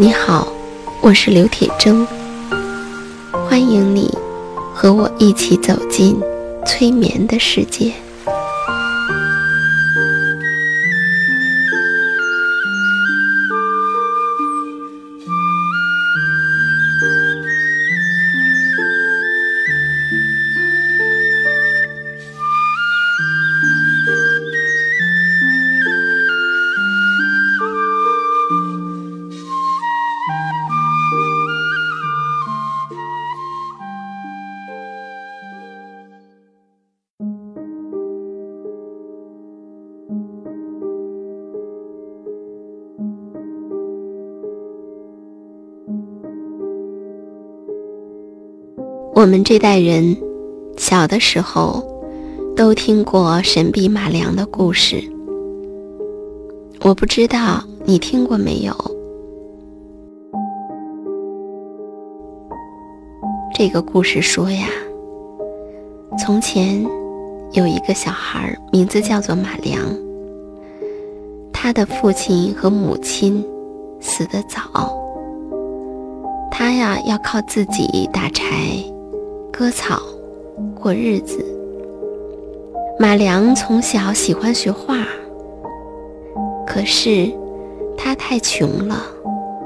你好，我是刘铁铮，欢迎你和我一起走进催眠的世界。我们这代人小的时候都听过神笔马良的故事，我不知道你听过没有。这个故事说呀，从前有一个小孩，名字叫做马良，他的父亲和母亲死得早，他呀要靠自己打柴。割草过日子。马良从小喜欢学画，可是他太穷了，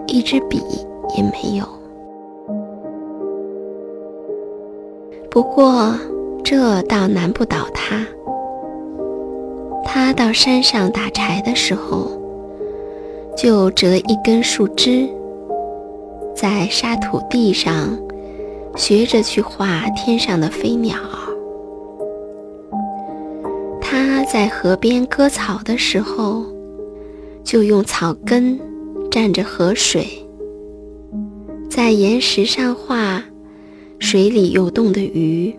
一支笔也没有。不过这倒难不倒他。他到山上打柴的时候，就折一根树枝，在沙土地上。学着去画天上的飞鸟。他在河边割草的时候，就用草根蘸着河水，在岩石上画水里游动的鱼。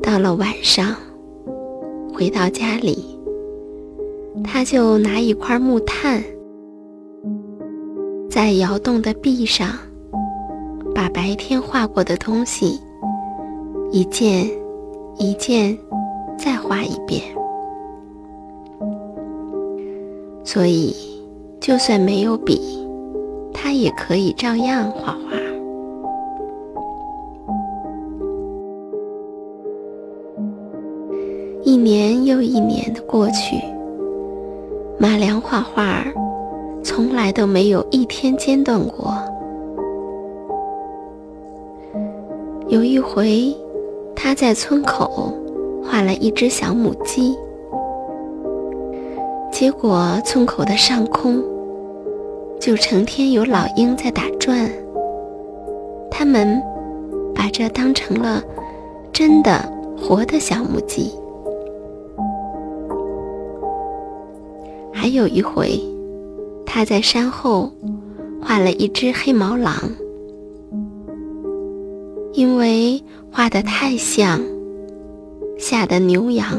到了晚上，回到家里，他就拿一块木炭，在窑洞的壁上。把白天画过的东西一件一件再画一遍，所以就算没有笔，他也可以照样画画。一年又一年的过去，马良画画从来都没有一天间断过。有一回，他在村口画了一只小母鸡，结果村口的上空就成天有老鹰在打转。他们把这当成了真的活的小母鸡。还有一回，他在山后画了一只黑毛狼。因为画得太像，吓得牛羊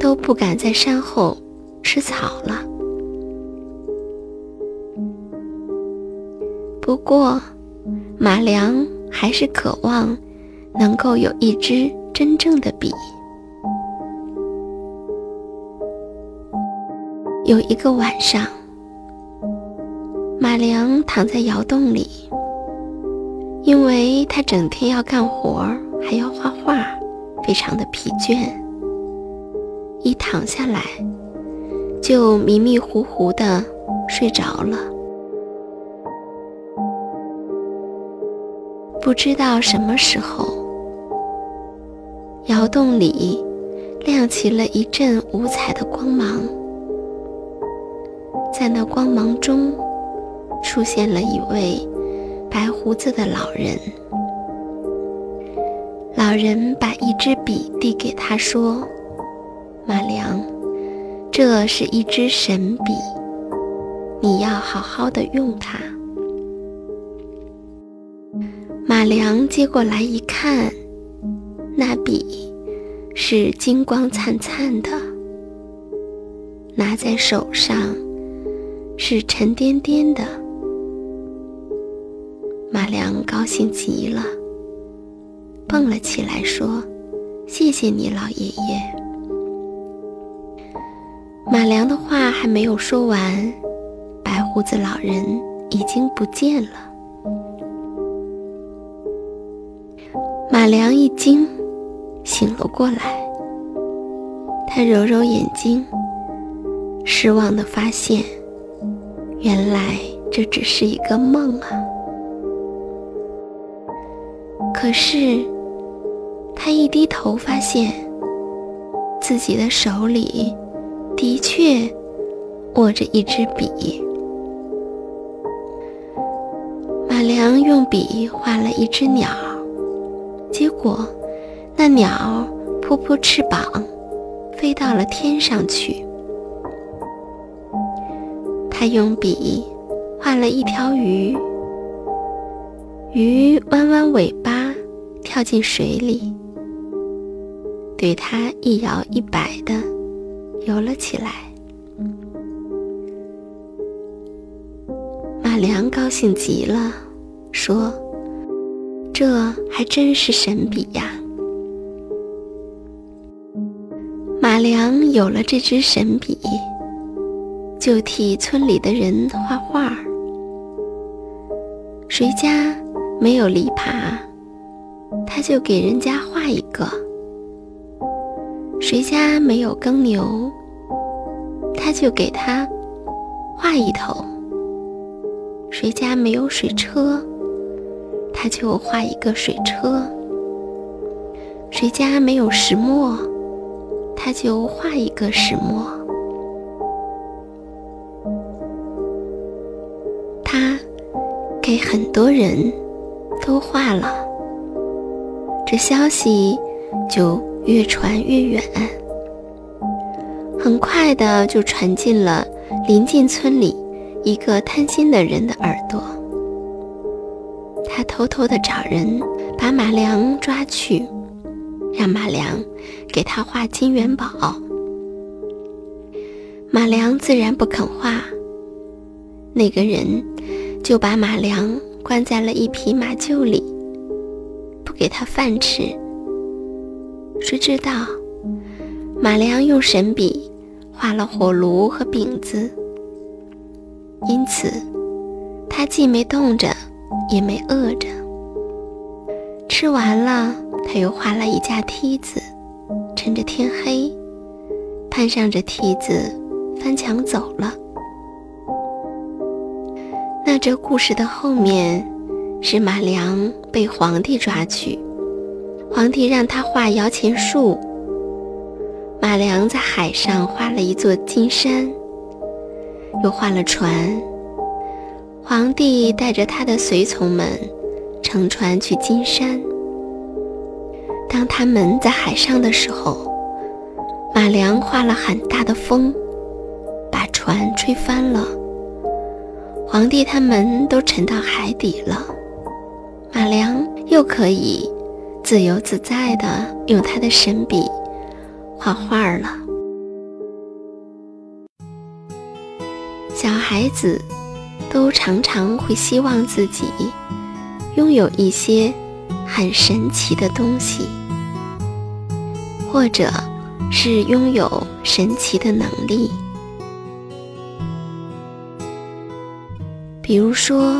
都不敢在山后吃草了。不过，马良还是渴望能够有一支真正的笔。有一个晚上，马良躺在窑洞里。因为他整天要干活还要画画，非常的疲倦。一躺下来，就迷迷糊糊的睡着了。不知道什么时候，窑洞里亮起了一阵五彩的光芒，在那光芒中，出现了一位。白胡子的老人，老人把一支笔递给他，说：“马良，这是一支神笔，你要好好的用它。”马良接过来一看，那笔是金光灿灿的，拿在手上是沉甸甸的。马良高兴极了，蹦了起来，说：“谢谢你，老爷爷。”马良的话还没有说完，白胡子老人已经不见了。马良一惊，醒了过来。他揉揉眼睛，失望地发现，原来这只是一个梦啊！可是，他一低头，发现自己的手里的确握着一支笔。马良用笔画了一只鸟，结果那鸟扑扑翅膀，飞到了天上去。他用笔画了一条鱼，鱼弯弯尾巴跳进水里，对他一摇一摆的游了起来。马良高兴极了。说：“这还真是神笔呀！”马良有了这支神笔，就替村里的人画画。谁家没有篱笆，他就给人家画一个；谁家没有耕牛，他就给他画一头；谁家没有水车，他就画一个水车，谁家没有石磨，他就画一个石磨。他给很多人都画了，这消息就越传越远，很快的就传进了临近村里一个贪心的人的耳朵。他偷偷的找人把马良抓去，让马良给他画金元宝。马良自然不肯画，那个人就把马良关在了一匹马厩里，给他饭吃。谁知道马良用神笔画了火炉和饼子，因此他既没冻着。也没饿着，吃完了，他又画了一架梯子，趁着天黑，攀上这梯子，翻墙走了。那这故事的后面，是马良被皇帝抓去，皇帝让他画摇钱树，马良在海上画了一座金山，又画了船。皇帝带着他的随从们乘船去金山。当他们在海上的时候，马良画了很大的风，把船吹翻了。皇帝他们都沉到海底了，马良又可以自由自在的用他的神笔画画了。小孩子。都常常会希望自己拥有一些很神奇的东西，或者是拥有神奇的能力，比如说，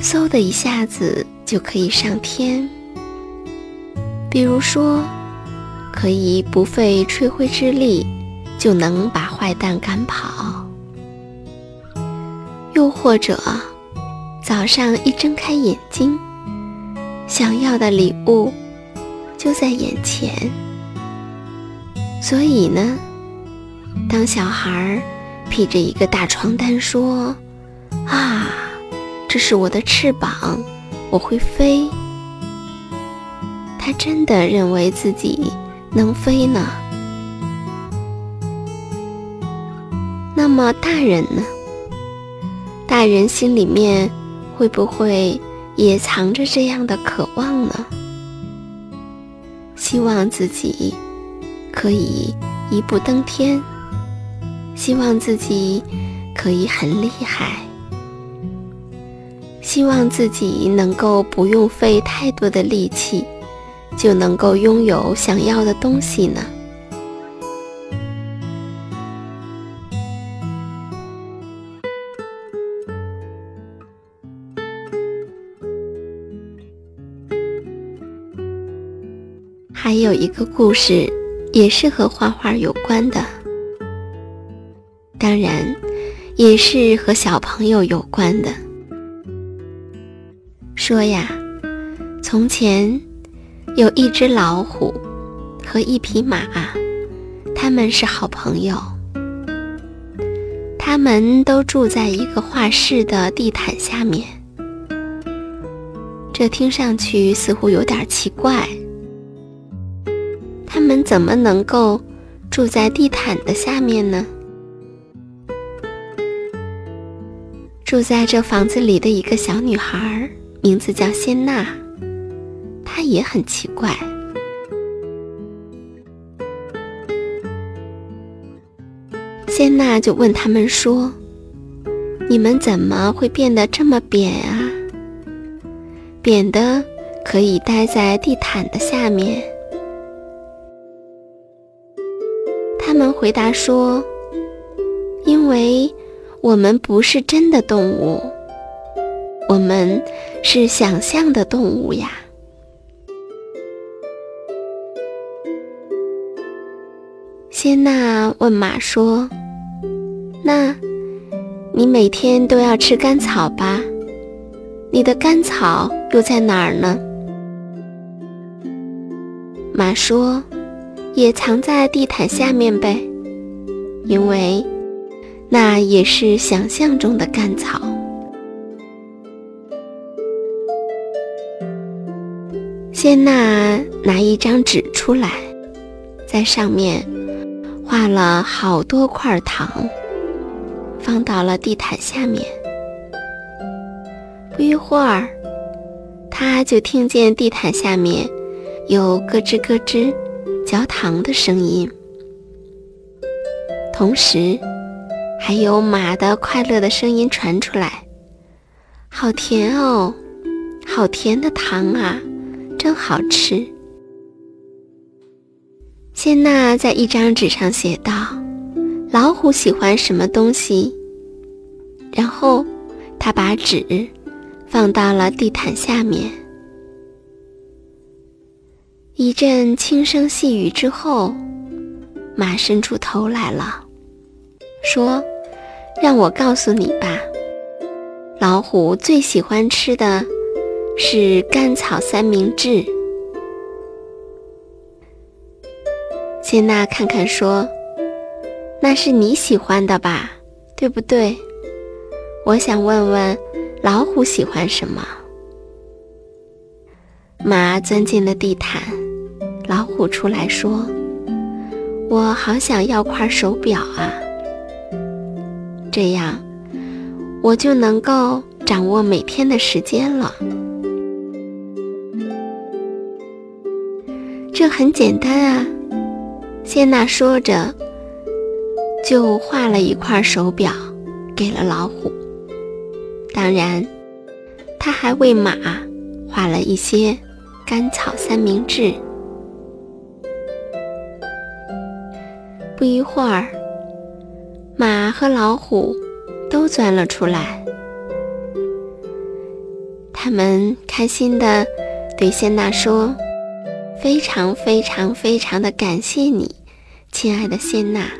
嗖的一下子就可以上天；比如说，可以不费吹灰之力就能把坏蛋赶跑。又或者，早上一睁开眼睛，想要的礼物就在眼前。所以呢，当小孩披着一个大床单说：“啊，这是我的翅膀，我会飞。”他真的认为自己能飞呢？那么大人呢？大人心里面会不会也藏着这样的渴望呢？希望自己可以一步登天，希望自己可以很厉害，希望自己能够不用费太多的力气就能够拥有想要的东西呢？还有一个故事也是和画画有关的。当然也是和小朋友有关的。说呀，从前有一只老虎和一匹马，他们是好朋友。他们都住在一个画室的地毯下面，这听上去似乎有点奇怪。他们怎么能够住在地毯的下面呢？住在这房子里的一个小女孩，名字叫仙娜，她也很奇怪。仙娜就问他们说：“你们怎么会变得这么扁啊？扁的可以待在地毯的下面。”他们回答说：“因为我们不是真的动物，我们是想象的动物呀。”仙娜问马说。那，你每天都要吃干草吧？你的干草又在哪儿呢？马说：“也藏在地毯下面呗，因为那也是想象中的干草。”仙娜拿一张纸出来，在上面画了好多块糖。放到了地毯下面。不一会儿，他就听见地毯下面有咯吱咯吱嚼糖的声音，同时还有马的快乐的声音传出来：“好甜哦，好甜的糖啊，真好吃。”谢娜在一张纸上写道。老虎喜欢什么东西？然后，他把纸放到了地毯下面。一阵轻声细语之后，马伸出头来了，说：“让我告诉你吧，老虎最喜欢吃的是甘草三明治。”谢娜看看说。那是你喜欢的吧，对不对？我想问问，老虎喜欢什么？马钻进了地毯，老虎出来说：“我好想要块手表啊，这样我就能够掌握每天的时间了。”很简单啊，谢娜说着。就画了一块手表，给了老虎。当然，他还为马画了一些甘草三明治。不一会儿，马和老虎都钻了出来。他们开心地对谢娜说：“非常非常非常的感谢你，亲爱的仙娜。”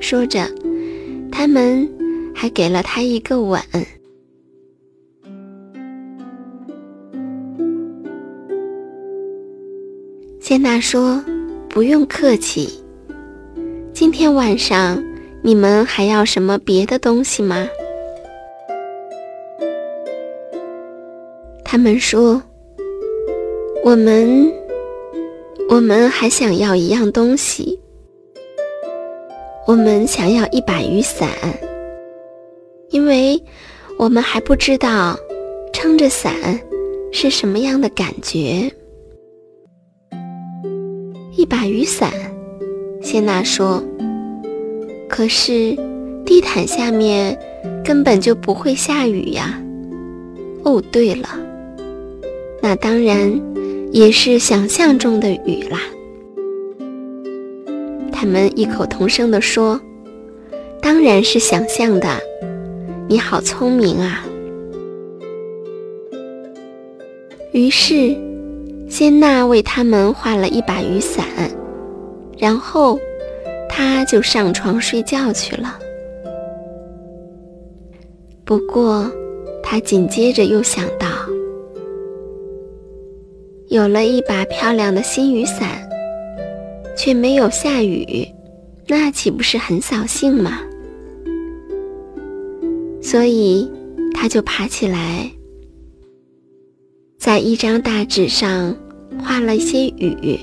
说着，他们还给了他一个吻。谢娜说：“不用客气。今天晚上你们还要什么别的东西吗？”他们说：“我们，我们还想要一样东西。”我们想要一把雨伞，因为我们还不知道撑着伞是什么样的感觉。一把雨伞，谢娜说。可是地毯下面根本就不会下雨呀。哦，对了，那当然也是想象中的雨啦。他们异口同声地说：“当然是想象的，你好聪明啊！”于是，仙娜为他们画了一把雨伞，然后他就上床睡觉去了。不过，他紧接着又想到，有了一把漂亮的新雨伞，却没有下雨，那岂不是很扫兴吗？所以，他就爬起来。在一张大纸上画了一些雨，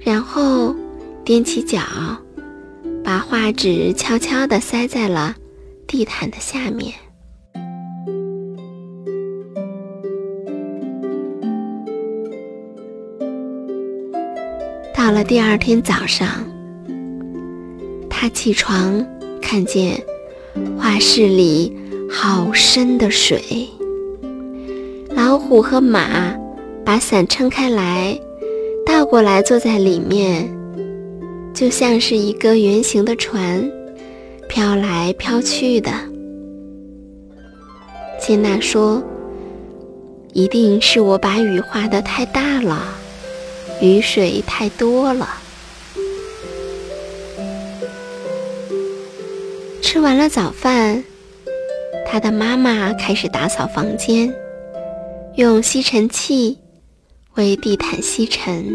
然后踮起脚，把画纸悄悄地塞在了地毯的下面。到了第二天早上，他起床，看见画室里好深的水。老虎和马把伞撑开来，倒过来坐在里面，就像是一个圆形的船，飘来飘去的。金娜说：“一定是我把雨画的太大了，雨水太多了。”吃完了早饭，他的妈妈开始打扫房间。用吸尘器为地毯吸尘，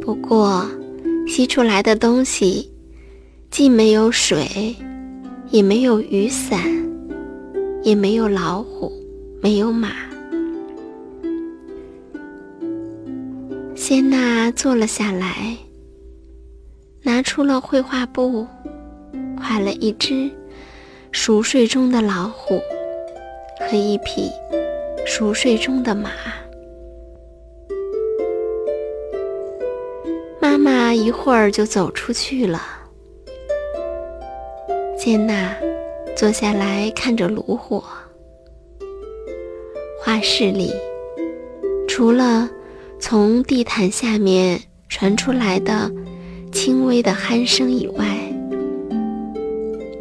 不过吸出来的东西既没有水，也没有雨伞，也没有老虎，没有马。谢娜坐了下来，拿出了绘画布，画了一只熟睡中的老虎和一匹。熟睡中的马，妈妈一会儿就走出去了。简娜坐下来看着炉火，画室里除了从地毯下面传出来的轻微的鼾声以外，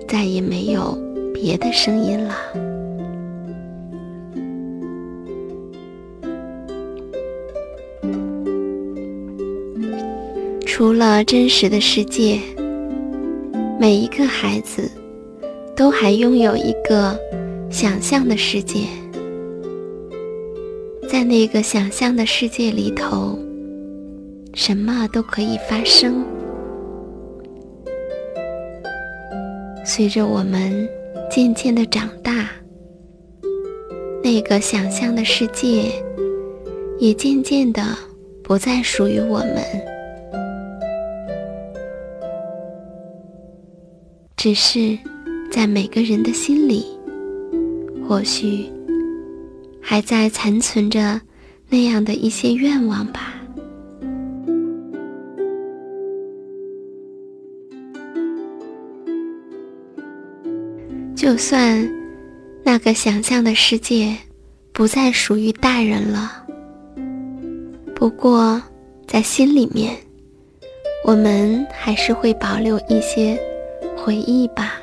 再也没有别的声音了。除了真实的世界，每一个孩子都还拥有一个想象的世界。那个想象的世界里头，什么都可以发生。随着我们渐渐的长大，那个想象的世界也渐渐的不再属于我们。只是，在每个人的心里，或许还在残存着那样的一些愿望吧。就算那个想象的世界不再属于大人了，不过在心里面，我们还是会保留一些。回忆吧。